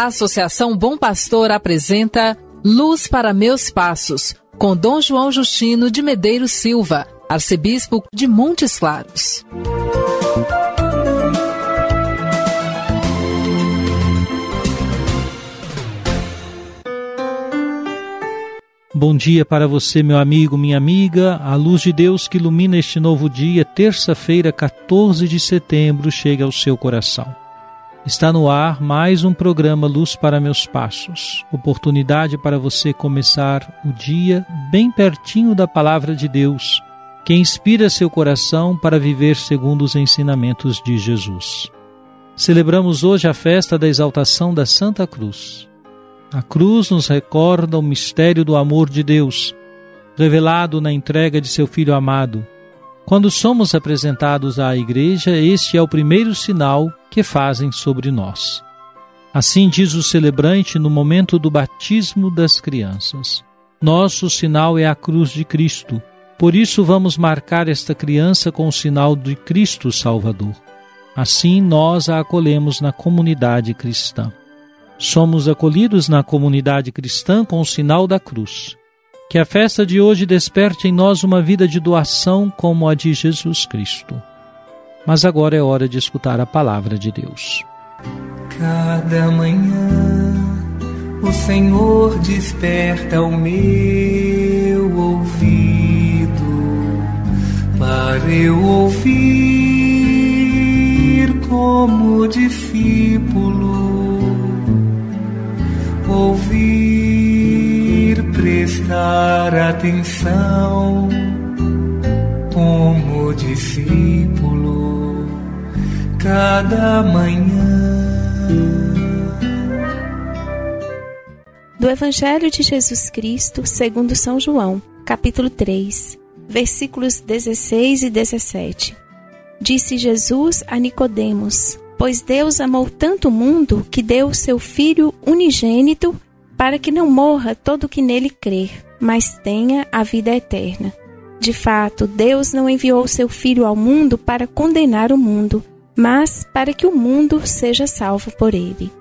A Associação Bom Pastor apresenta Luz para Meus Passos, com Dom João Justino de Medeiros Silva, arcebispo de Montes Claros. Bom dia para você, meu amigo, minha amiga. A luz de Deus que ilumina este novo dia, terça-feira, 14 de setembro, chega ao seu coração. Está no ar mais um programa Luz para Meus Passos. Oportunidade para você começar o dia bem pertinho da palavra de Deus, que inspira seu coração para viver segundo os ensinamentos de Jesus. Celebramos hoje a festa da exaltação da Santa Cruz. A cruz nos recorda o mistério do amor de Deus, revelado na entrega de seu Filho amado. Quando somos apresentados à Igreja, este é o primeiro sinal que fazem sobre nós. Assim diz o celebrante no momento do batismo das crianças. Nosso sinal é a cruz de Cristo. Por isso vamos marcar esta criança com o sinal de Cristo Salvador. Assim nós a acolhemos na comunidade cristã. Somos acolhidos na comunidade cristã com o sinal da cruz. Que a festa de hoje desperte em nós uma vida de doação como a de Jesus Cristo. Mas agora é hora de escutar a palavra de Deus. Cada manhã o Senhor desperta o meu ouvido para eu ouvir como discípulo ouvir, prestar atenção como discípulo cada manhã. Do Evangelho de Jesus Cristo, segundo São João, capítulo 3, versículos 16 e 17. Disse Jesus a Nicodemos: Pois Deus amou tanto o mundo que deu o seu Filho unigênito para que não morra todo que nele crer, mas tenha a vida eterna. De fato, Deus não enviou o seu Filho ao mundo para condenar o mundo, mas para que o mundo seja salvo por ele.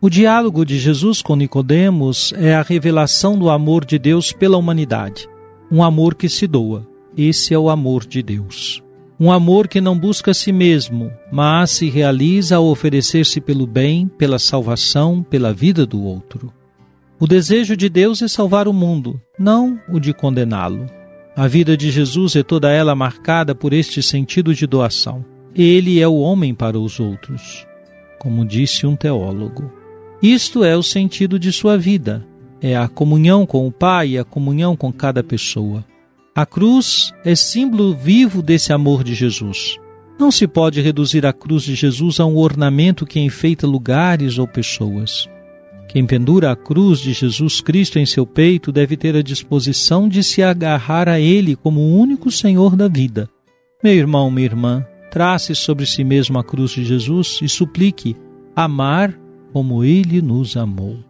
O diálogo de Jesus com Nicodemos é a revelação do amor de Deus pela humanidade, um amor que se doa. Esse é o amor de Deus. Um amor que não busca a si mesmo, mas se realiza ao oferecer-se pelo bem, pela salvação, pela vida do outro. O desejo de Deus é salvar o mundo, não o de condená-lo. A vida de Jesus é toda ela marcada por este sentido de doação. Ele é o homem para os outros, como disse um teólogo. Isto é o sentido de sua vida. É a comunhão com o Pai e a comunhão com cada pessoa. A cruz é símbolo vivo desse amor de Jesus. Não se pode reduzir a cruz de Jesus a um ornamento que enfeita lugares ou pessoas. Quem pendura a cruz de Jesus Cristo em seu peito deve ter a disposição de se agarrar a Ele como o único Senhor da vida. Meu irmão, minha irmã, trace sobre si mesmo a cruz de Jesus e suplique amar como Ele nos amou.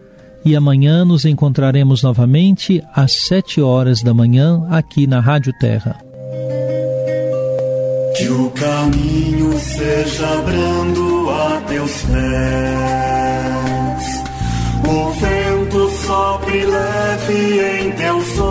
e amanhã nos encontraremos novamente às sete horas da manhã aqui na Rádio Terra. Que o caminho seja brando a teus pés, o vento sopre leve em teus ombros,